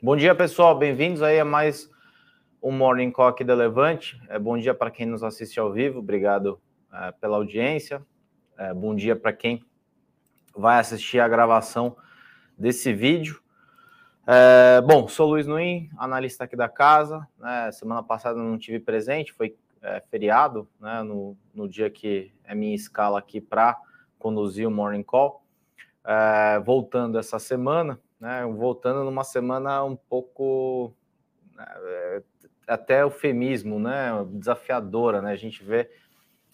Bom dia, pessoal. Bem-vindos aí a mais um Morning Call aqui da Levante. É, bom dia para quem nos assiste ao vivo. Obrigado é, pela audiência. É, bom dia para quem vai assistir a gravação desse vídeo. É, bom, sou Luiz Nuim, analista aqui da casa. Né, semana passada não tive presente, foi é, feriado, né, no, no dia que é minha escala aqui para conduzir o Morning Call. É, voltando essa semana, né, voltando numa semana um pouco né, é, até eufemismo, né, desafiadora, né, a gente vê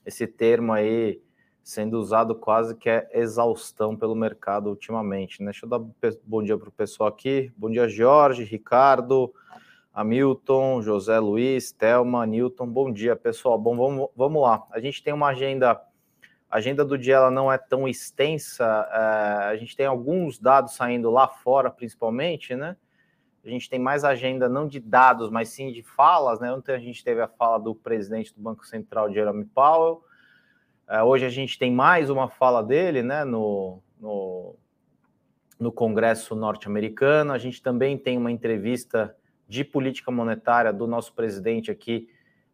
esse termo aí sendo usado quase que é exaustão pelo mercado ultimamente. Né? Deixa eu dar bom dia para o pessoal aqui. Bom dia, Jorge, Ricardo, Hamilton, José Luiz, Thelma, Newton. Bom dia, pessoal. Bom, vamos, vamos lá. A gente tem uma agenda. Agenda do dia ela não é tão extensa. É, a gente tem alguns dados saindo lá fora, principalmente, né? A gente tem mais agenda não de dados, mas sim de falas, né? Ontem a gente teve a fala do presidente do Banco Central, Jerome Powell. É, hoje a gente tem mais uma fala dele né, no, no, no Congresso norte-americano. A gente também tem uma entrevista de política monetária do nosso presidente aqui,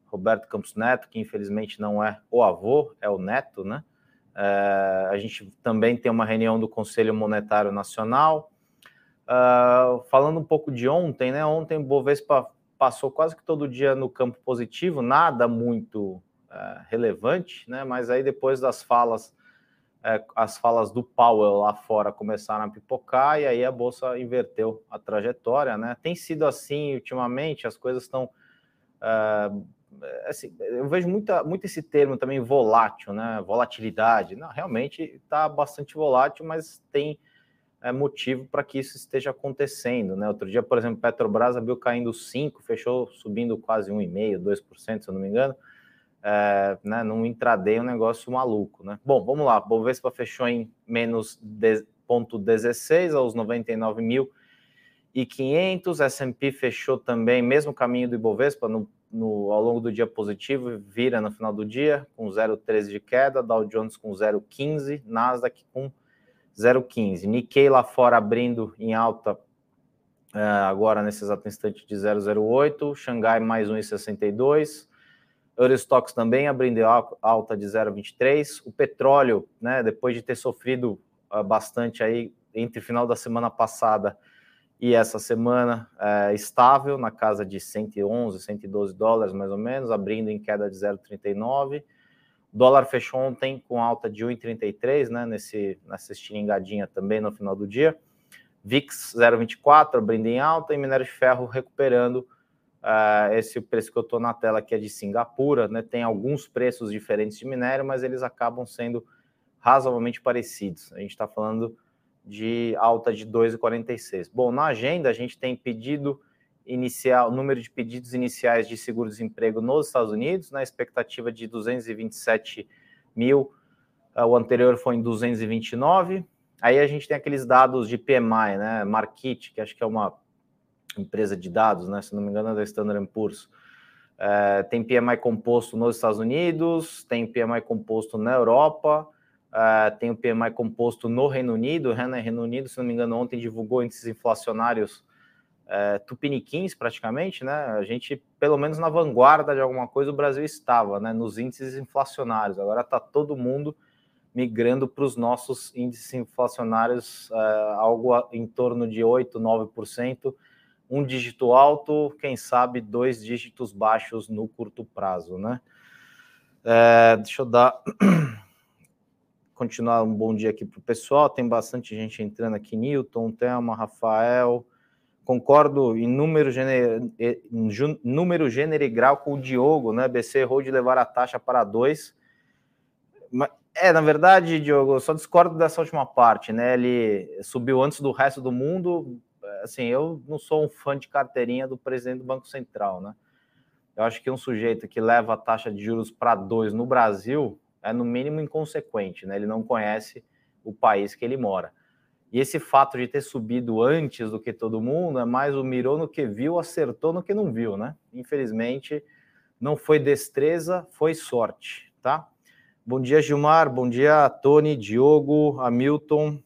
Roberto Campos Neto, que infelizmente não é o avô, é o neto, né? É, a gente também tem uma reunião do Conselho Monetário Nacional. Uh, falando um pouco de ontem, né? Ontem o Bovespa passou quase que todo dia no campo positivo, nada muito é, relevante, né? Mas aí depois das falas, é, as falas do Powell lá fora começaram a pipocar e aí a bolsa inverteu a trajetória, né? Tem sido assim ultimamente, as coisas estão assim, eu vejo muita, muito esse termo também volátil, né? Volatilidade. Não, realmente está bastante volátil, mas tem é, motivo para que isso esteja acontecendo, né? Outro dia, por exemplo, Petrobras abriu caindo 5, fechou subindo quase 1,5%, 2%, se eu não me engano é, né, num intraday um negócio maluco, né? Bom, vamos lá, Bovespa fechou em menos 0,16 aos 99.500, S&P fechou também, mesmo caminho do Ibovespa, no, no, ao longo do dia positivo, vira no final do dia com 0,13 de queda, Dow Jones com 0,15, Nasdaq com 0,15, Nikkei lá fora abrindo em alta uh, agora nesse exato instante de 0,08, Xangai mais 1,62, Eurostox também abrindo alta de 0,23. O petróleo, né, depois de ter sofrido uh, bastante aí entre final da semana passada e essa semana, é, estável na casa de 111, 112 dólares mais ou menos, abrindo em queda de 0,39. O dólar fechou ontem com alta de 1,33, né, nesse, nessa estilingadinha também no final do dia. VIX 0,24 abrindo em alta e minério de ferro recuperando Uh, esse preço que eu estou na tela aqui é de Singapura, né? Tem alguns preços diferentes de minério, mas eles acabam sendo razoavelmente parecidos. A gente está falando de alta de 2,46. Bom, na agenda a gente tem pedido inicial, número de pedidos iniciais de seguro-desemprego nos Estados Unidos, na né? expectativa de 227 mil, uh, o anterior foi em 229. Aí a gente tem aqueles dados de PMI, né? Market, que acho que é uma empresa de dados, né? Se não me engano, é da Standard Poor's. É, tem PMI composto nos Estados Unidos, tem PMI composto na Europa, é, tem o PMI composto no Reino Unido. Né? Reino Unido, se não me engano, ontem divulgou índices inflacionários é, tupiniquins praticamente, né? A gente, pelo menos na vanguarda de alguma coisa, o Brasil estava, né? Nos índices inflacionários. Agora está todo mundo migrando para os nossos índices inflacionários, é, algo em torno de 8, 9% um dígito alto, quem sabe dois dígitos baixos no curto prazo, né? É, deixa eu dar. Continuar um bom dia aqui para o pessoal. Tem bastante gente entrando aqui. Newton, Thelma, Rafael. Concordo em número, gener... número gênero e grau com o Diogo, né? BC errou de levar a taxa para dois. É, na verdade, Diogo, eu só discordo dessa última parte, né? Ele subiu antes do resto do mundo, assim, eu não sou um fã de carteirinha do presidente do Banco Central, né? Eu acho que um sujeito que leva a taxa de juros para dois no Brasil é no mínimo inconsequente, né? Ele não conhece o país que ele mora. E esse fato de ter subido antes do que todo mundo é mais o mirou no que viu, acertou no que não viu, né? Infelizmente, não foi destreza, foi sorte, tá? Bom dia, Gilmar. Bom dia, Tony, Diogo, Hamilton,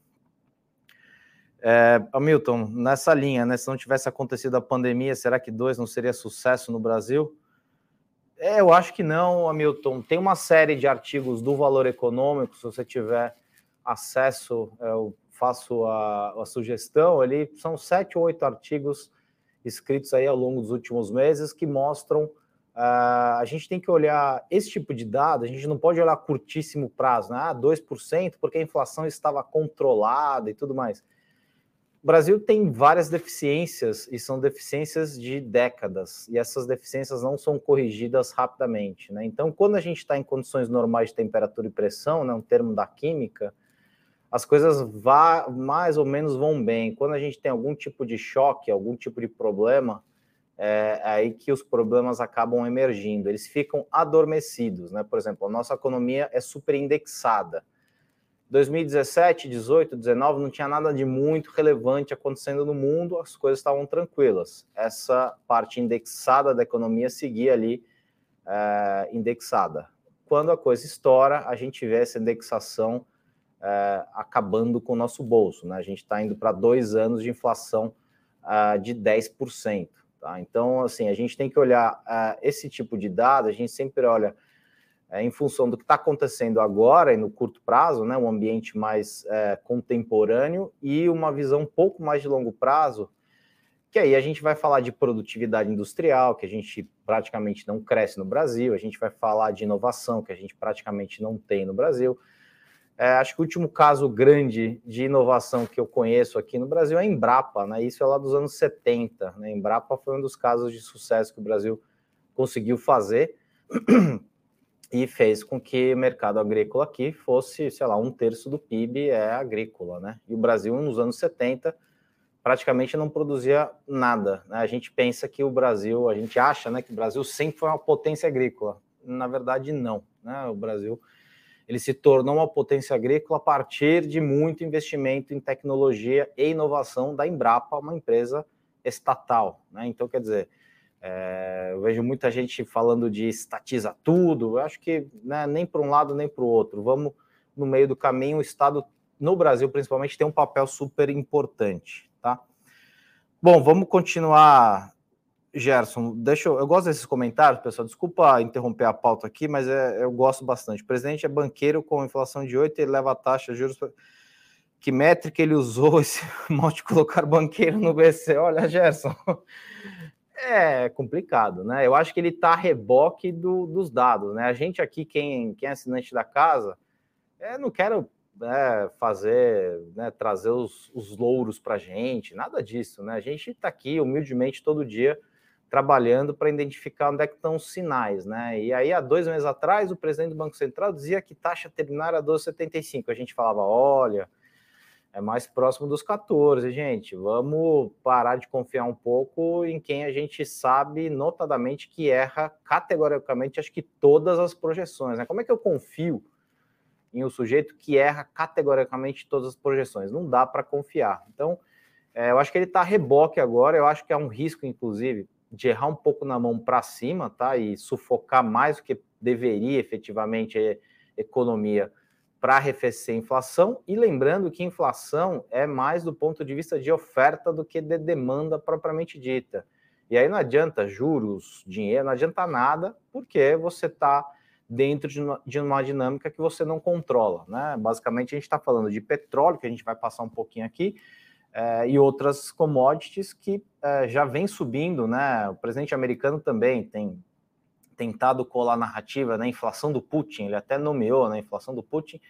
É, Hamilton, nessa linha, né? Se não tivesse acontecido a pandemia, será que dois não seria sucesso no Brasil? É, eu acho que não, Hamilton. Tem uma série de artigos do Valor Econômico, se você tiver acesso, é, eu faço a, a sugestão ali, são sete ou oito artigos escritos aí ao longo dos últimos meses que mostram Uh, a gente tem que olhar esse tipo de dado, a gente não pode olhar curtíssimo prazo, né? Ah, 2%, porque a inflação estava controlada e tudo mais. O Brasil tem várias deficiências e são deficiências de décadas, e essas deficiências não são corrigidas rapidamente. Né? Então, quando a gente está em condições normais de temperatura e pressão, né, um termo da química, as coisas vá, mais ou menos vão bem. Quando a gente tem algum tipo de choque, algum tipo de problema, é, é aí que os problemas acabam emergindo. Eles ficam adormecidos. Né? Por exemplo, a nossa economia é super indexada 2017, 18, 19 não tinha nada de muito relevante acontecendo no mundo, as coisas estavam tranquilas. Essa parte indexada da economia seguia ali é, indexada. Quando a coisa estoura, a gente vê essa indexação é, acabando com o nosso bolso. Né? A gente está indo para dois anos de inflação é, de 10%. Tá? Então, assim, a gente tem que olhar é, esse tipo de dado, a gente sempre olha é, em função do que está acontecendo agora e no curto prazo, né, um ambiente mais é, contemporâneo e uma visão um pouco mais de longo prazo, que aí a gente vai falar de produtividade industrial, que a gente praticamente não cresce no Brasil, a gente vai falar de inovação, que a gente praticamente não tem no Brasil. É, acho que o último caso grande de inovação que eu conheço aqui no Brasil é a Embrapa, né? Isso é lá dos anos 70. Né? A Embrapa foi um dos casos de sucesso que o Brasil conseguiu fazer e fez com que o mercado agrícola aqui fosse, sei lá, um terço do PIB é agrícola, né? E o Brasil, nos anos 70, praticamente não produzia nada. Né? A gente pensa que o Brasil, a gente acha né, que o Brasil sempre foi uma potência agrícola. Na verdade, não. Né? O Brasil ele se tornou uma potência agrícola a partir de muito investimento em tecnologia e inovação da Embrapa, uma empresa estatal. Né? Então, quer dizer, é, eu vejo muita gente falando de estatiza tudo. Eu acho que né, nem para um lado nem para o outro. Vamos no meio do caminho. O Estado, no Brasil principalmente, tem um papel super importante. Tá? Bom, vamos continuar, Gerson. Deixa eu, eu gosto desses comentários, pessoal. Desculpa interromper a pauta aqui, mas é, eu gosto bastante. O presidente é banqueiro com inflação de 8 e leva a taxa, juros. Que métrica ele usou esse modo de colocar banqueiro no BC? Olha, Gerson. É complicado, né? Eu acho que ele está a reboque do, dos dados, né? A gente aqui, quem, quem é assinante da casa, é, não quero né, fazer, né, trazer os, os louros para a gente, nada disso, né? A gente está aqui humildemente todo dia trabalhando para identificar onde é que estão os sinais, né? E aí, há dois meses atrás, o presidente do Banco Central dizia que taxa terminária 12,75. A gente falava, olha, é mais próximo dos 14, gente. Vamos parar de confiar um pouco em quem a gente sabe, notadamente, que erra categoricamente, acho que todas as projeções. Né? Como é que eu confio em um sujeito que erra categoricamente todas as projeções? Não dá para confiar. Então, é, eu acho que ele está reboque agora. Eu acho que é um risco, inclusive, de errar um pouco na mão para cima, tá? E sufocar mais do que deveria efetivamente a economia para arrefecer a inflação, e lembrando que inflação é mais do ponto de vista de oferta do que de demanda propriamente dita. E aí não adianta juros, dinheiro, não adianta nada, porque você está dentro de uma, dinâmica que você não controla. Né? Basicamente, a gente está falando de petróleo, que a gente vai passar um pouquinho aqui, é, e outras commodities que é, já vem subindo. Né? O presidente americano também tem tentado colar narrativa, né, inflação do Putin, ele até nomeou, né, inflação do Putin,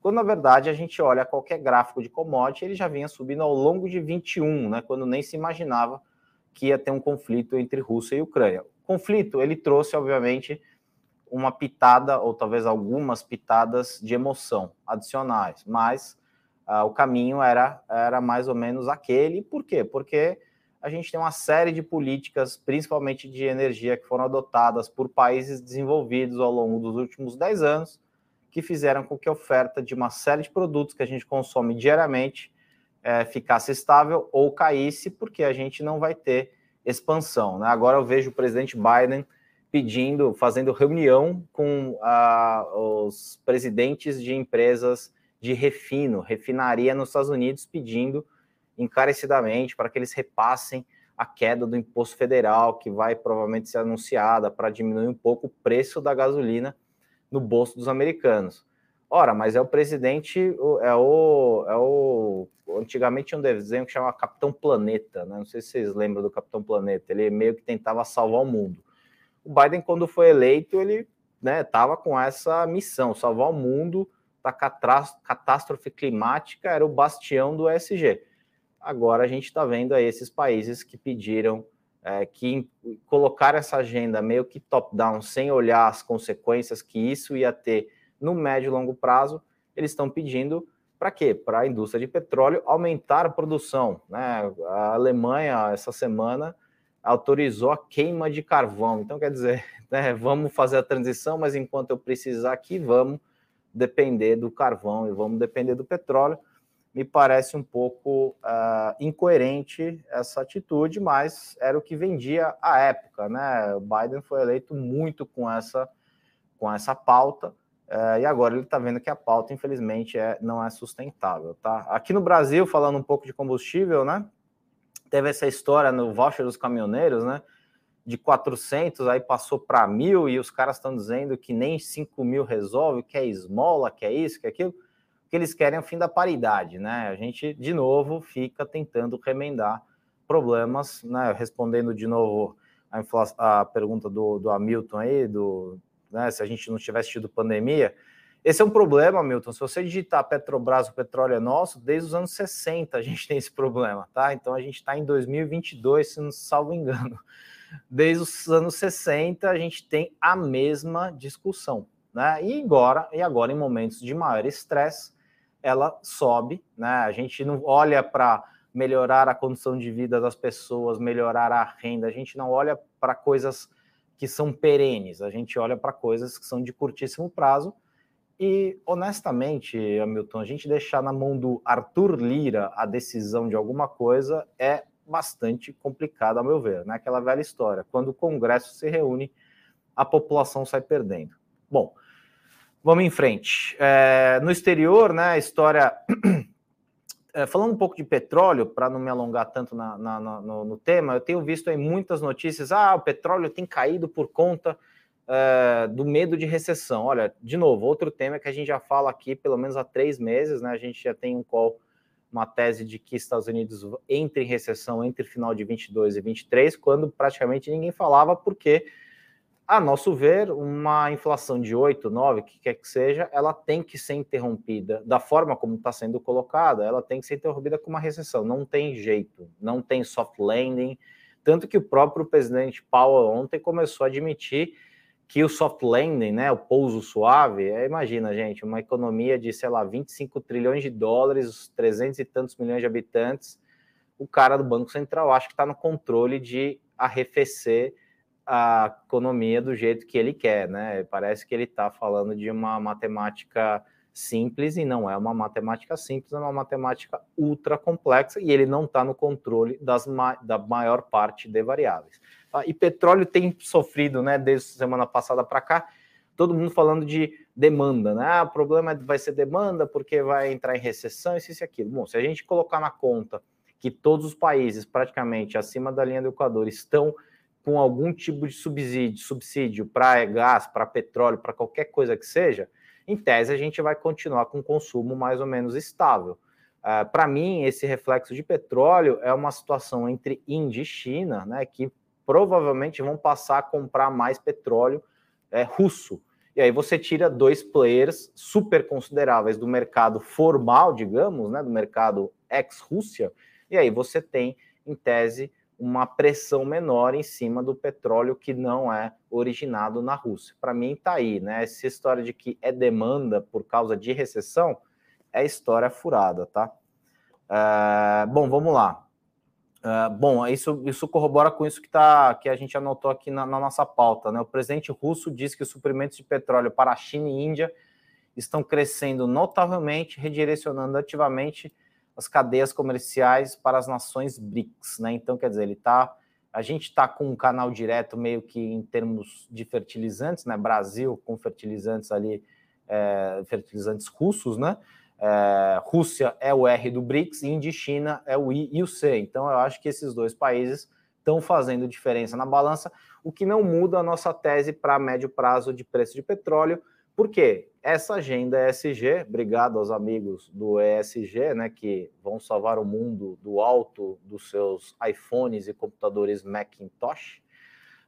quando na verdade a gente olha qualquer gráfico de commodity, ele já vinha subindo ao longo de 21, né, quando nem se imaginava que ia ter um conflito entre Rússia e Ucrânia. O conflito, ele trouxe, obviamente, uma pitada, ou talvez algumas pitadas de emoção adicionais, mas uh, o caminho era, era mais ou menos aquele. Por quê? Porque a gente tem uma série de políticas, principalmente de energia, que foram adotadas por países desenvolvidos ao longo dos últimos 10 anos, que fizeram com que a oferta de uma série de produtos que a gente consome diariamente é, ficasse estável ou caísse, porque a gente não vai ter expansão. Né? Agora eu vejo o presidente Biden pedindo, fazendo reunião com ah, os presidentes de empresas de refino, refinaria nos Estados Unidos, pedindo encarecidamente para que eles repassem a queda do imposto federal, que vai provavelmente ser anunciada para diminuir um pouco o preço da gasolina no bolso dos americanos. Ora, mas é o presidente, é o, é o. Antigamente tinha um desenho que chamava Capitão Planeta, né? Não sei se vocês lembram do Capitão Planeta. Ele meio que tentava salvar o mundo. O Biden, quando foi eleito, ele estava né, com essa missão, salvar o mundo da catástrofe climática, era o bastião do ESG. Agora a gente está vendo aí esses países que pediram é, que colocar essa agenda meio que top-down, sem olhar as consequências que isso ia ter no médio e longo prazo, eles estão pedindo para quê? Para a indústria de petróleo aumentar a produção. Né? A Alemanha, essa semana, autorizou a queima de carvão. Então, quer dizer, né, vamos fazer a transição, mas enquanto eu precisar aqui, vamos depender do carvão e vamos depender do petróleo. Me parece um pouco uh, incoerente essa atitude, mas era o que vendia à época. Né? O Biden foi eleito muito com essa, com essa pauta. Uh, e agora ele está vendo que a pauta, infelizmente, é, não é sustentável. Tá? Aqui no Brasil, falando um pouco de combustível, né? teve essa história no voucher dos caminhoneiros, né? De 400, aí passou para mil, e os caras estão dizendo que nem 5 mil resolve, que é esmola, que é isso, que é aquilo. Que eles querem é o fim da paridade, né? A gente, de novo, fica tentando remendar problemas, né? Respondendo de novo a, a pergunta do, do Hamilton aí, do, né, se a gente não tivesse tido pandemia. Esse é um problema, Milton. Se você digitar Petrobras, o petróleo é nosso, desde os anos 60 a gente tem esse problema, tá? Então a gente está em 2022, se não salvo engano. Desde os anos 60 a gente tem a mesma discussão, né? E agora, e agora em momentos de maior estresse, ela sobe, né? A gente não olha para melhorar a condição de vida das pessoas, melhorar a renda, a gente não olha para coisas que são perenes, a gente olha para coisas que são de curtíssimo prazo. E, honestamente, Hamilton, a gente deixar na mão do Arthur Lira a decisão de alguma coisa é bastante complicado, a meu ver, né? Aquela velha história. Quando o Congresso se reúne, a população sai perdendo. Bom, vamos em frente. É, no exterior, né, a história é, falando um pouco de petróleo, para não me alongar tanto na, na, na, no, no, tema, eu tenho visto aí muitas notícias. Ah, o petróleo tem caído por conta é, do medo de recessão. Olha, de novo, outro tema que a gente já fala aqui pelo menos há três meses, né? A gente já tem um call, uma tese de que Estados Unidos entre em recessão entre final de 22 e 23, quando praticamente ninguém falava, porque a nosso ver, uma inflação de 8, 9, que quer que seja, ela tem que ser interrompida da forma como está sendo colocada, ela tem que ser interrompida com uma recessão. Não tem jeito, não tem soft landing. Tanto que o próprio presidente Powell ontem começou a admitir que o soft landing, né, o pouso suave, é, imagina, gente, uma economia de, sei lá, 25 trilhões de dólares, 300 e tantos milhões de habitantes, o cara do Banco Central acho que está no controle de arrefecer a economia do jeito que ele quer, né? Parece que ele está falando de uma matemática simples e não é uma matemática simples, é uma matemática ultra complexa e ele não está no controle das ma da maior parte de variáveis. Tá? E petróleo tem sofrido, né, desde semana passada para cá, todo mundo falando de demanda, né? Ah, o problema vai ser demanda porque vai entrar em recessão, isso e aquilo. Bom, se a gente colocar na conta que todos os países praticamente acima da linha do Equador estão com algum tipo de subsídio, subsídio para gás, para petróleo, para qualquer coisa que seja, em tese a gente vai continuar com consumo mais ou menos estável. Uh, para mim, esse reflexo de petróleo é uma situação entre Índia e China, né, que provavelmente vão passar a comprar mais petróleo é, russo. E aí você tira dois players super consideráveis do mercado formal, digamos, né, do mercado ex-Rússia, e aí você tem, em tese, uma pressão menor em cima do petróleo que não é originado na Rússia. Para mim está aí, né? Essa história de que é demanda por causa de recessão é história furada, tá? Uh, bom, vamos lá. Uh, bom, isso, isso corrobora com isso que, tá, que a gente anotou aqui na, na nossa pauta, né? O presidente russo diz que os suprimentos de petróleo para a China e Índia estão crescendo notavelmente, redirecionando ativamente as cadeias comerciais para as nações BRICS, né? Então, quer dizer, ele tá. A gente está com um canal direto meio que em termos de fertilizantes, né? Brasil com fertilizantes ali, é, fertilizantes russos, né? É, Rússia é o R do BRICS, Índia e China é o I e o C. Então, eu acho que esses dois países estão fazendo diferença na balança, o que não muda a nossa tese para médio prazo de preço de petróleo. Por quê? Essa agenda ESG, obrigado aos amigos do ESG, né, que vão salvar o mundo do alto dos seus iPhones e computadores Macintosh.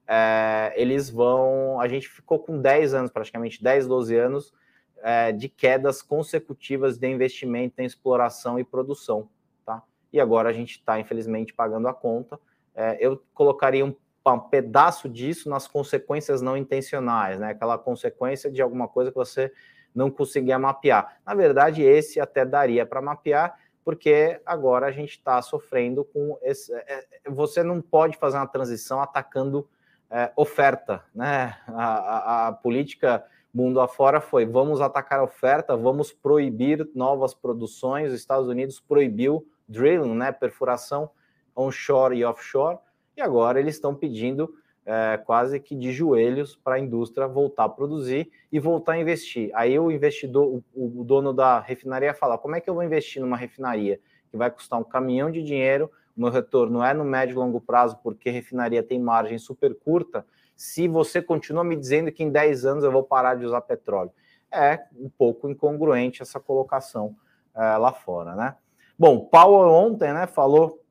É, eles vão. A gente ficou com 10 anos, praticamente 10, 12 anos, é, de quedas consecutivas de investimento em exploração e produção. Tá? E agora a gente está, infelizmente, pagando a conta. É, eu colocaria um, um, pedaço disso nas consequências não intencionais, né? aquela consequência de alguma coisa que você não conseguia mapear. Na verdade, esse até daria para mapear, porque agora a gente está sofrendo com esse. É, é, você não pode fazer uma transição atacando é, oferta, né? A, a, a política mundo afora foi: vamos atacar a oferta, vamos proibir novas produções. Os Estados Unidos proibiu drilling, né, perfuração onshore e offshore, e agora eles estão pedindo é, quase que de joelhos para a indústria voltar a produzir e voltar a investir. Aí o investidor, o, o dono da refinaria fala: como é que eu vou investir numa refinaria que vai custar um caminhão de dinheiro? Meu retorno é no médio e longo prazo, porque refinaria tem margem super curta se você continua me dizendo que em 10 anos eu vou parar de usar petróleo. É um pouco incongruente essa colocação é, lá fora, né? Bom, Powell ontem, né, falou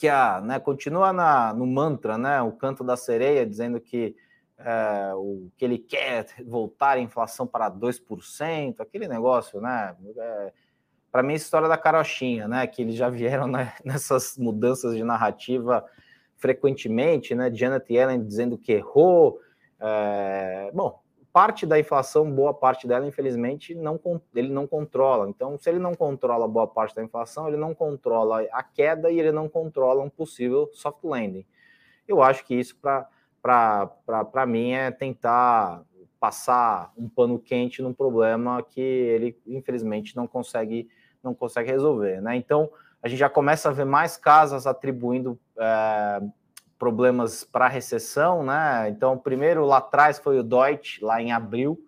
que a, né, continua na, no mantra, né, o canto da sereia, dizendo que é, o que ele quer voltar a inflação para 2%, aquele negócio, né? É, para mim, a história da carochinha, né? Que eles já vieram né, nessas mudanças de narrativa frequentemente, né? Janet Yellen dizendo que errou. É, bom, parte da inflação, boa parte dela, infelizmente, não, ele não controla. Então, se ele não controla boa parte da inflação, ele não controla a queda e ele não controla um possível soft landing. Eu acho que isso, para mim, é tentar passar um pano quente num problema que ele, infelizmente, não consegue, não consegue resolver. Né? Então, a gente já começa a ver mais casas atribuindo é, problemas para recessão, né? Então, primeiro lá atrás foi o Deutsche, lá em abril,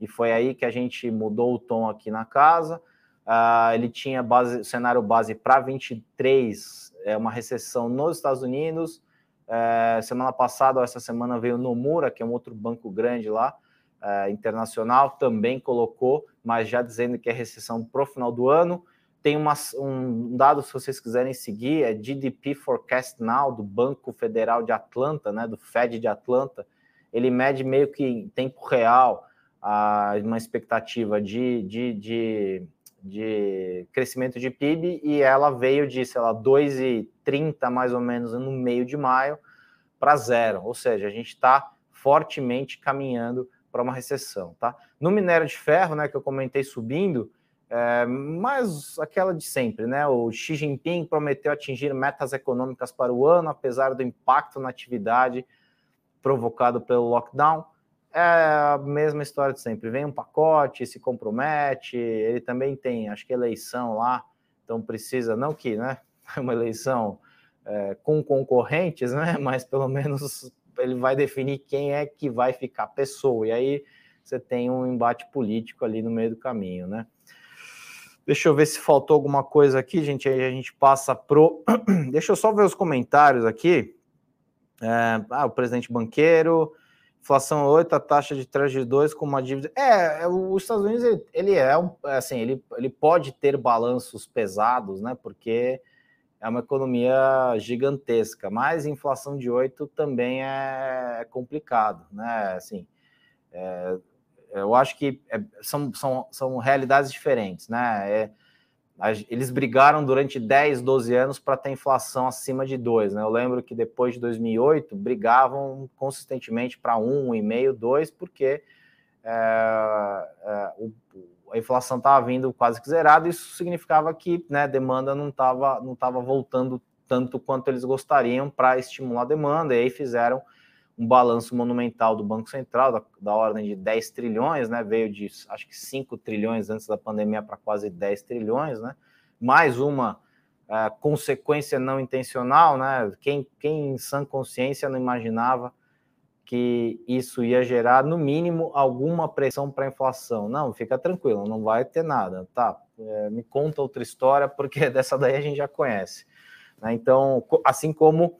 e foi aí que a gente mudou o tom aqui na casa. Uh, ele tinha base, cenário base para 23, é uma recessão nos Estados Unidos. É, semana passada, ou essa semana, veio o Nomura, que é um outro banco grande lá, é, internacional, também colocou, mas já dizendo que é recessão para o final do ano. Tem uma, um dado, se vocês quiserem seguir, é GDP Forecast Now, do Banco Federal de Atlanta, né, do Fed de Atlanta. Ele mede meio que em tempo real a, uma expectativa de, de, de, de crescimento de PIB e ela veio de, sei lá, 2,30 mais ou menos no meio de maio para zero. Ou seja, a gente está fortemente caminhando para uma recessão. Tá? No minério de ferro, né, que eu comentei subindo, é, mas aquela de sempre, né? O Xi Jinping prometeu atingir metas econômicas para o ano, apesar do impacto na atividade provocado pelo lockdown. É a mesma história de sempre. Vem um pacote, se compromete. Ele também tem, acho que eleição lá, então precisa, não que, né? Uma eleição é, com concorrentes, né? Mas pelo menos ele vai definir quem é que vai ficar pessoa. E aí você tem um embate político ali no meio do caminho, né? Deixa eu ver se faltou alguma coisa aqui, gente. Aí a gente passa pro. Deixa eu só ver os comentários aqui. É, ah, o presidente banqueiro, inflação 8, a taxa de de 2 com uma dívida. É, é os Estados Unidos ele, ele é um, assim, ele, ele pode ter balanços pesados, né? Porque é uma economia gigantesca, mas inflação de 8 também é, é complicado, né? Assim, é, eu acho que é, são, são, são realidades diferentes, né? É, eles brigaram durante 10, 12 anos para ter inflação acima de 2, né? Eu lembro que depois de 2008 brigavam consistentemente para 1, 1,5, 2, porque é, é, o, a inflação estava vindo quase que zerada, isso significava que né, a demanda não estava não tava voltando tanto quanto eles gostariam para estimular a demanda, e aí fizeram um balanço monumental do Banco Central, da, da, ordem de 10 trilhões, né? Veio de acho que 5 trilhões antes da pandemia para quase 10 trilhões, né? Mais uma uh, consequência não intencional, né? Quem, quem em sã consciência não imaginava que isso ia gerar, no mínimo, alguma pressão para a inflação. Não, fica tranquilo, não vai ter nada, tá? É, me conta outra história, porque dessa daí a gente já conhece. Né? Então, assim como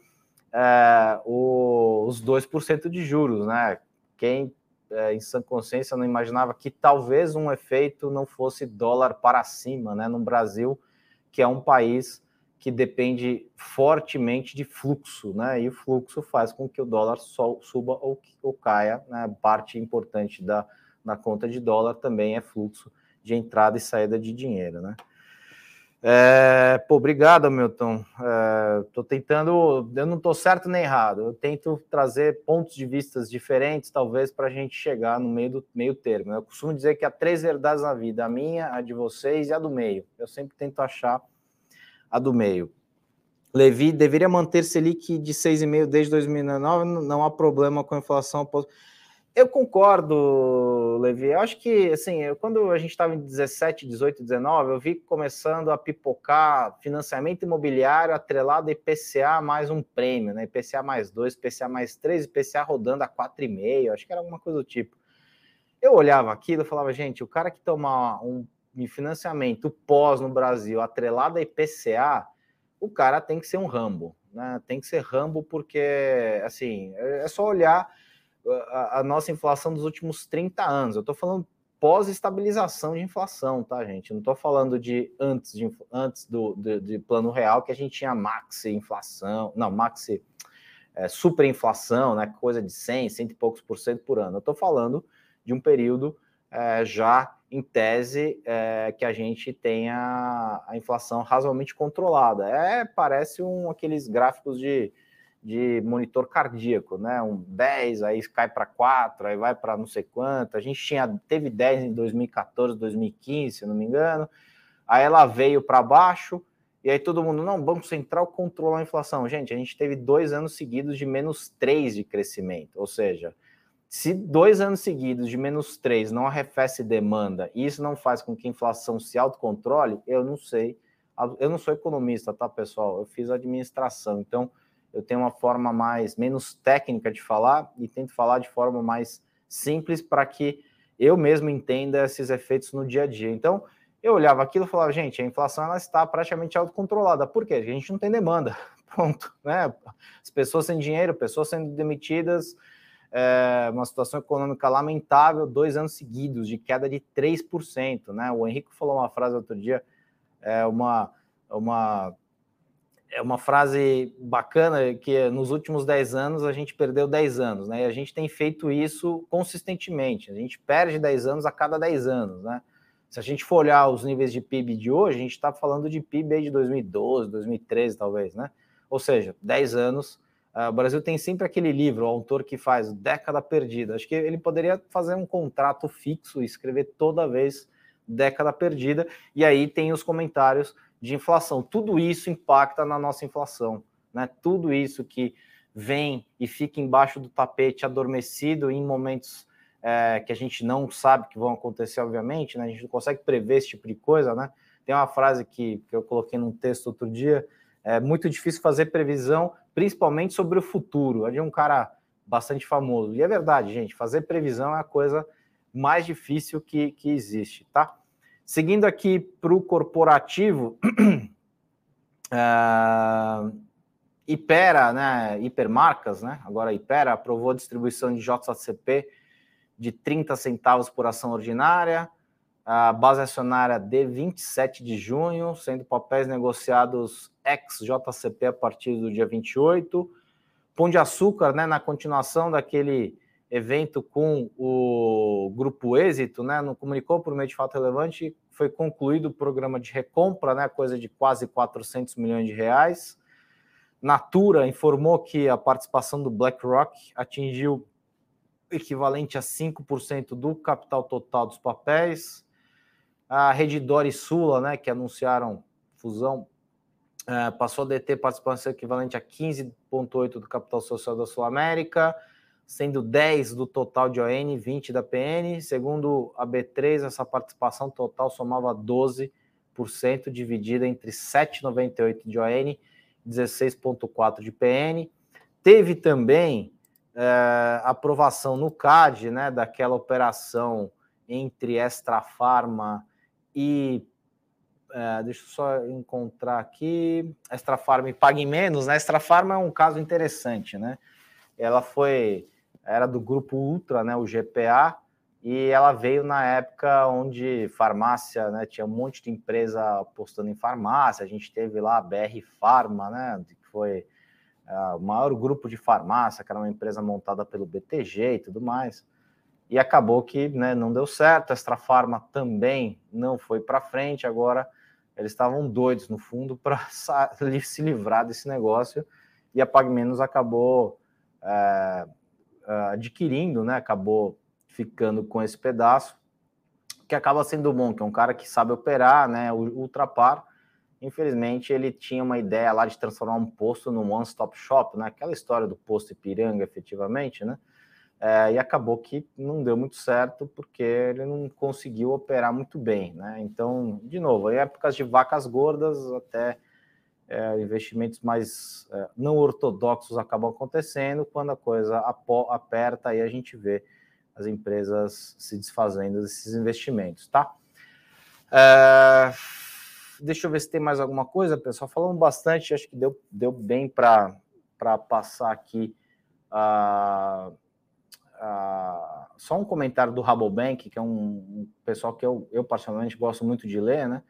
é, o, os 2% de juros, né? Quem é, em sã consciência não imaginava que talvez um efeito não fosse dólar para cima, né? No Brasil, que é um país que depende fortemente de fluxo, né? E o fluxo faz com que o dólar suba ou, ou caia, né? Parte importante da, da conta de dólar também é fluxo de entrada e saída de dinheiro, né? É, pô, obrigado, Milton. Estou é, tentando, eu não estou certo nem errado. Eu tento trazer pontos de vistas diferentes, talvez, para a gente chegar no meio do meio termo. Eu costumo dizer que há três verdades na vida: a minha, a de vocês e a do meio. Eu sempre tento achar a do meio. Levi deveria manter Selic de 6,5 desde 2009. Não há problema com a inflação. Eu concordo, Levi. Eu acho que, assim, eu, quando a gente estava em 17, 18, 19, eu vi começando a pipocar financiamento imobiliário atrelado a IPCA mais um prêmio, né? IPCA mais 2, IPCA mais 3, IPCA rodando a 4,5, acho que era alguma coisa do tipo. Eu olhava aquilo e falava, gente, o cara que tomar um financiamento pós no Brasil atrelado a IPCA, o cara tem que ser um Rambo, né? Tem que ser Rambo porque, assim, é só olhar a, a nossa inflação dos últimos 30 anos. Eu estou falando pós-estabilização de inflação, tá, gente? Não estou falando de antes, de, antes do de, plano real, que a gente tinha maxi inflação, não, maxi é, superinflação, né? Coisa de 100, cento e poucos por cento por ano. Eu estou falando de um período é, já em tese é, que a gente tenha a inflação razoavelmente controlada. É, parece um aqueles gráficos de de monitor cardíaco, né? Um 10, aí cai para 4, aí vai para não sei quanto. A gente tinha teve 10 em 2014, 2015, se não me engano. Aí ela veio para baixo, e aí todo mundo, não, Banco Central controla a inflação. Gente, a gente teve dois anos seguidos de menos 3 de crescimento. Ou seja, se dois anos seguidos de menos 3 não arrefece demanda e isso não faz com que a inflação se autocontrole, eu não sei. Eu não sou economista, tá, pessoal? Eu fiz administração. Então, eu tenho uma forma mais menos técnica de falar e tento falar de forma mais simples para que eu mesmo entenda esses efeitos no dia a dia. Então, eu olhava aquilo e falava, gente, a inflação ela está praticamente autocontrolada. Por quê? A gente não tem demanda. Pronto, né? As pessoas sem dinheiro, pessoas sendo demitidas, é, uma situação econômica lamentável, dois anos seguidos de queda de 3%, né? O Henrique falou uma frase outro dia, é uma, uma é uma frase bacana que nos últimos 10 anos a gente perdeu 10 anos, né? E a gente tem feito isso consistentemente. A gente perde 10 anos a cada 10 anos, né? Se a gente for olhar os níveis de PIB de hoje, a gente está falando de PIB de 2012, 2013, talvez, né? Ou seja, 10 anos. Uh, o Brasil tem sempre aquele livro, o autor que faz Década Perdida. Acho que ele poderia fazer um contrato fixo e escrever toda vez Década Perdida. E aí tem os comentários de inflação. Tudo isso impacta na nossa inflação, né? Tudo isso que vem e fica embaixo do tapete adormecido em momentos é, que a gente não sabe que vão acontecer, obviamente, né? A gente não consegue prever esse tipo de coisa, né? Tem uma frase que, que eu coloquei num texto outro dia, é muito difícil fazer previsão, principalmente sobre o futuro. É de um cara bastante famoso. E é verdade, gente, fazer previsão é a coisa mais difícil que, que existe, tá? Seguindo aqui para o corporativo, uh, Ipera, né, Hipermarcas, né, agora Ipera aprovou a distribuição de JCP de 30 centavos por ação ordinária, a base acionária de 27 de junho, sendo papéis negociados ex-JCP a partir do dia 28. Pão de Açúcar, né, na continuação daquele evento com o Grupo Êxito, né, não comunicou por meio de fato relevante, foi concluído o programa de recompra, né, coisa de quase 400 milhões de reais. Natura informou que a participação do BlackRock atingiu equivalente a 5% do capital total dos papéis. A Redditor e Sula, né, que anunciaram fusão, é, passou a deter participação equivalente a 15,8% do capital social da Sul América sendo 10 do total de ON, 20 da PN. Segundo a B3, essa participação total somava 12%, dividida entre 7,98 de ON e 16,4 de PN. Teve também é, aprovação no CAD, né, daquela operação entre Extra Farma e é, deixa eu só encontrar aqui. Extra Farma e Pague Menos, né? Extra Farma é um caso interessante, né? Ela foi, era do grupo Ultra, né? O GPA, e ela veio na época onde farmácia, né? Tinha um monte de empresa apostando em farmácia. A gente teve lá a BR Farma, né? Que foi uh, o maior grupo de farmácia, que era uma empresa montada pelo BTG e tudo mais. E acabou que né, não deu certo. A Extra Farma também não foi para frente. Agora eles estavam doidos, no fundo, para se livrar desse negócio. E a PagMenos acabou é, adquirindo, né? Acabou ficando com esse pedaço, que acaba sendo bom, que é um cara que sabe operar, né? Ultrapar, infelizmente, ele tinha uma ideia lá de transformar um posto num one-stop shop, né? Aquela história do posto Ipiranga, efetivamente, né? É, e acabou que não deu muito certo porque ele não conseguiu operar muito bem, né? Então, de novo, em épocas de vacas gordas, até é, investimentos mais é, não ortodoxos acabam acontecendo, quando a coisa aperta, aí a gente vê as empresas se desfazendo desses investimentos, tá? É, deixa eu ver se tem mais alguma coisa, pessoal. Falando bastante, acho que deu, deu bem para passar aqui. Uh, uh, só um comentário do Rabobank, que é um, um, pessoal que eu, eu particularmente gosto muito de ler, né?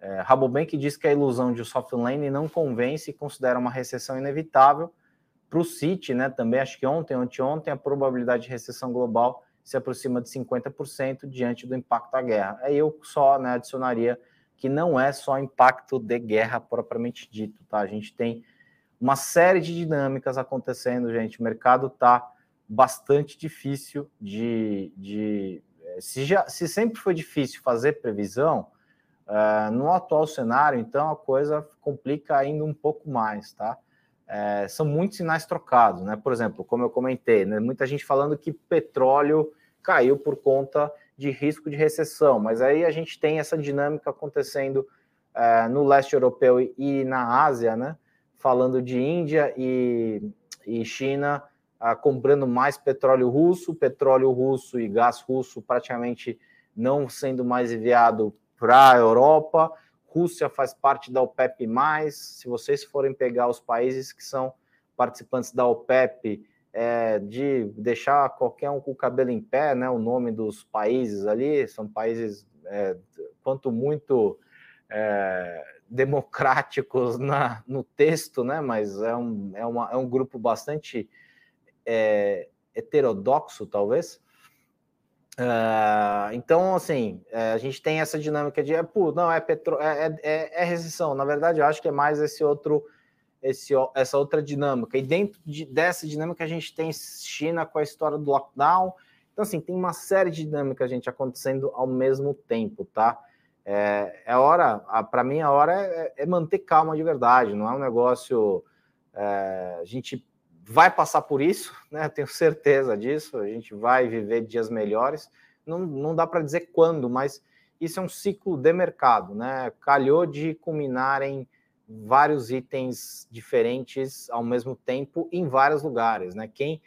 É, Rabobank diz que a ilusão de soft landing não convence e considera uma recessão inevitável. Para o Citi, né, também acho que ontem, anteontem, a probabilidade de recessão global se aproxima de 50% diante do impacto da guerra. Aí eu só né, adicionaria que não é só impacto de guerra propriamente dito, tá? A gente tem uma série de dinâmicas acontecendo, gente. O mercado está bastante difícil de. de eh, se, já, se sempre foi difícil fazer previsão, uh, no atual cenário, então a coisa complica ainda um pouco mais, tá? É, são muitos sinais trocados, né? Por exemplo, como eu comentei, né, muita gente falando que petróleo caiu por conta de risco de recessão, mas aí a gente tem essa dinâmica acontecendo é, no leste europeu e na Ásia, né? Falando de Índia e, e China ah, comprando mais petróleo russo, petróleo russo e gás russo praticamente não sendo mais enviado para a Europa. Rússia faz parte da OPEP+. Se vocês forem pegar os países que são participantes da OPEP, é, de deixar qualquer um com o cabelo em pé, né? O nome dos países ali são países é, quanto muito é, democráticos na, no texto, né? Mas é um, é, uma, é um grupo bastante é, heterodoxo, talvez. Uh, então, assim, é, a gente tem essa dinâmica de, é, pô, não, é, petro, é, é, é, é recessão. Na verdade, eu acho que é mais esse outro, esse, essa outra dinâmica. E dentro de, dessa dinâmica, a gente tem China com a história do lockdown. Então, assim, tem uma série de dinâmicas, gente, acontecendo ao mesmo tempo, tá? É, é hora, para mim, a hora é, é, manter calma de verdade, não é um negócio. É, a gente vai passar por isso, né? Tenho certeza disso. A gente vai viver dias melhores. Não, não dá para dizer quando, mas isso é um ciclo de mercado, né? Calhou de culminar em vários itens diferentes ao mesmo tempo em vários lugares, né? Quem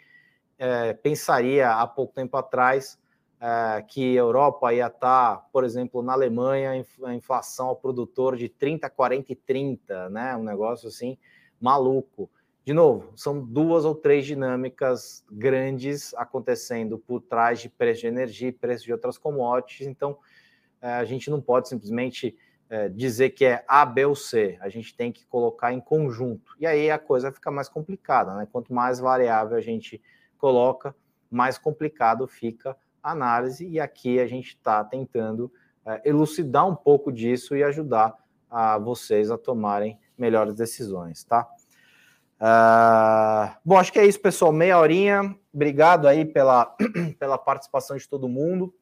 é, pensaria há pouco tempo atrás é, que a Europa ia estar, tá, por exemplo, na Alemanha, a inflação ao produtor de 30, 40 e 30, né? Um negócio assim maluco de novo, são duas ou três dinâmicas grandes acontecendo por trás de preço de energia e preço de outras commodities. Então, é, a gente não pode simplesmente é, dizer que é A, B ou C. A gente tem que colocar em conjunto. E aí a coisa fica mais complicada, né? Quanto mais variável a gente coloca, mais complicado fica a análise. E aqui a gente está tentando é, elucidar um pouco disso e ajudar a vocês a tomarem melhores decisões, tá? Uh, bom, acho que é isso, pessoal. Meia horinha. Obrigado aí pela, pela participação de todo mundo.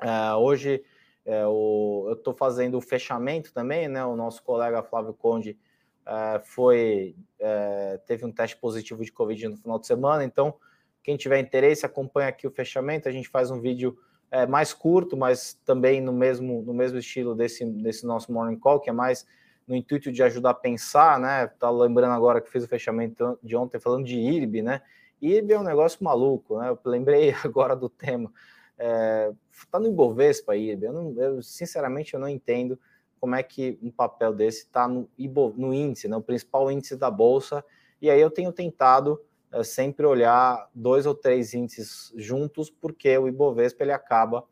Uh, hoje é, o, eu estou fazendo o fechamento também, né? O nosso colega Flávio Conde uh, foi é, teve um teste positivo de Covid no final de semana. Então, quem tiver interesse, acompanha aqui o fechamento. A gente faz um vídeo é, mais curto, mas também no mesmo, no mesmo estilo desse, desse nosso morning call, que é mais no intuito de ajudar a pensar, né? Tá lembrando agora que fiz o fechamento de ontem falando de IRB, né? IRB é um negócio maluco, né? Eu lembrei agora do tema. É, tá no Ibovespa, IRB. Eu, não, eu, sinceramente, eu não entendo como é que um papel desse está no, no índice, né? o principal índice da Bolsa. E aí eu tenho tentado é, sempre olhar dois ou três índices juntos, porque o Ibovespa ele acaba,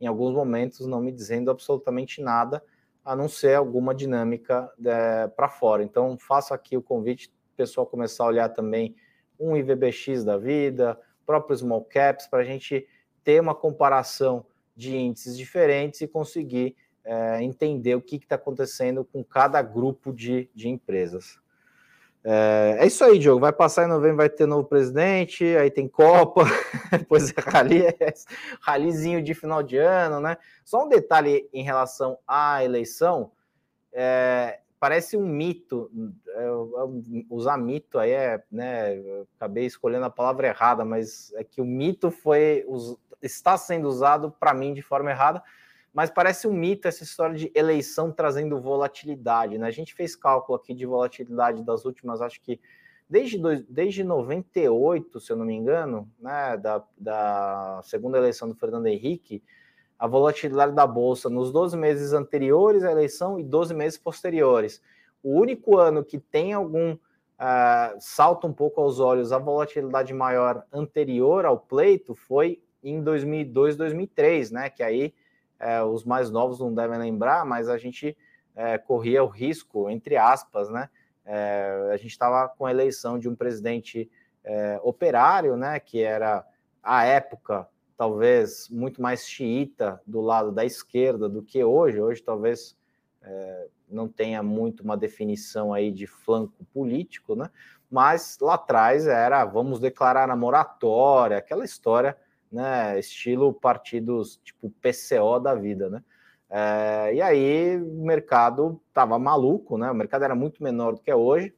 em alguns momentos, não me dizendo absolutamente nada, a não ser alguma dinâmica é, para fora. Então, faço aqui o convite o pessoal começar a olhar também um IVBX da vida, próprios small caps, para a gente ter uma comparação de índices diferentes e conseguir é, entender o que está acontecendo com cada grupo de, de empresas. É, é, isso aí, Diogo. Vai passar em novembro, vai ter novo presidente, aí tem Copa, depois é rally, é, ralizinho de final de ano, né? Só um detalhe em relação à eleição. É, parece um mito. É, usar mito aí é, né? acabei escolhendo a palavra errada, mas é que o mito foi está sendo usado para mim de forma errada. Mas parece um mito essa história de eleição trazendo volatilidade, né? A gente fez cálculo aqui de volatilidade das últimas, acho que desde, dois, desde 98, se eu não me engano, né, da, da segunda eleição do Fernando Henrique, a volatilidade da bolsa nos 12 meses anteriores à eleição e 12 meses posteriores. O único ano que tem algum uh, um pouco aos olhos a volatilidade maior anterior ao pleito foi em 2002, 2003, né? Que aí uh, os mais novos não devem lembrar, mas a gente uh, corria o risco, entre aspas, né? Eh, a gente estava com a eleição de um presidente operário, né? Que era à época talvez muito mais xiita do lado da esquerda do que hoje. Hoje talvez é, não tenha muito uma definição aí de flanco político, né? Mas lá atrás era vamos declarar a moratória, aquela história, né? Estilo partidos tipo PCO da vida, né? É, e aí o mercado estava maluco, né? O mercado era muito menor do que é hoje,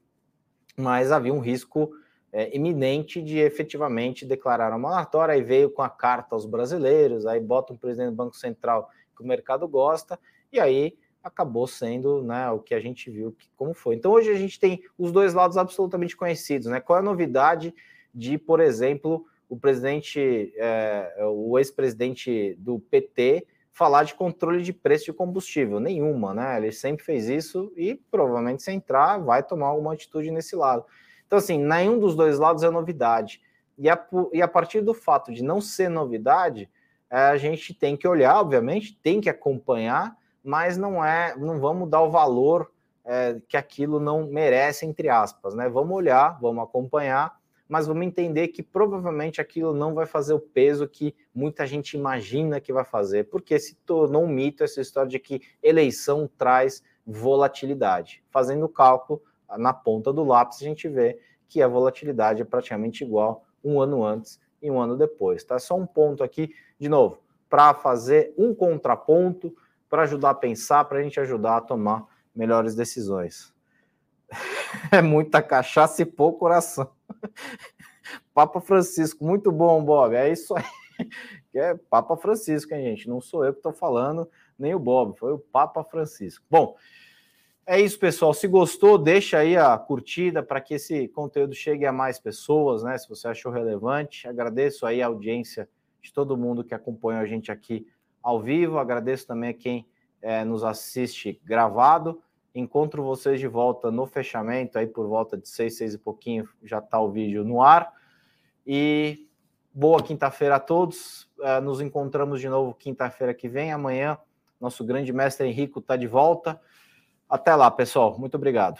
mas havia um risco é, iminente de efetivamente declarar uma moratória, aí veio com a carta aos brasileiros, aí bota um presidente do Banco Central que o mercado gosta, e aí acabou sendo né, o que a gente viu que, como foi. Então hoje a gente tem os dois lados absolutamente conhecidos. Né? Qual é a novidade de, por exemplo, o presidente, é, o ex-presidente do PT falar de controle de preço de combustível? Nenhuma, né? Ele sempre fez isso e provavelmente se entrar vai tomar alguma atitude nesse lado. Então, assim, nenhum dos dois lados é novidade. E a, e a partir do fato de não ser novidade, é, a gente tem que olhar, obviamente, tem que acompanhar, mas não é, não vamos dar o valor é, que aquilo não merece, entre aspas, né? Vamos olhar, vamos acompanhar, mas vamos entender que provavelmente aquilo não vai fazer o peso que muita gente imagina que vai fazer, porque se tornou um mito essa história de que eleição traz volatilidade. Fazendo o cálculo, na ponta do lápis, a gente vê que a volatilidade é praticamente igual um ano antes e um ano depois. Tá? Só um ponto aqui, de novo, para fazer um contraponto, para ajudar a pensar, para a gente ajudar a tomar melhores decisões. É muita cachaça e pouco coração. Papa Francisco, muito bom, Bob. É isso aí. É Papa Francisco, hein, gente? Não sou eu que estou falando, nem o Bob, foi o Papa Francisco. Bom, é isso, pessoal. Se gostou, deixa aí a curtida para que esse conteúdo chegue a mais pessoas, né? Se você achou relevante, agradeço aí a audiência de todo mundo que acompanha a gente aqui ao vivo. Agradeço também a quem é, nos assiste gravado. Encontro vocês de volta no fechamento, aí por volta de seis, seis e pouquinho, já está o vídeo no ar. E boa quinta-feira a todos. É, nos encontramos de novo quinta-feira que vem. Amanhã, nosso grande mestre Henrico está de volta. Até lá, pessoal. Muito obrigado.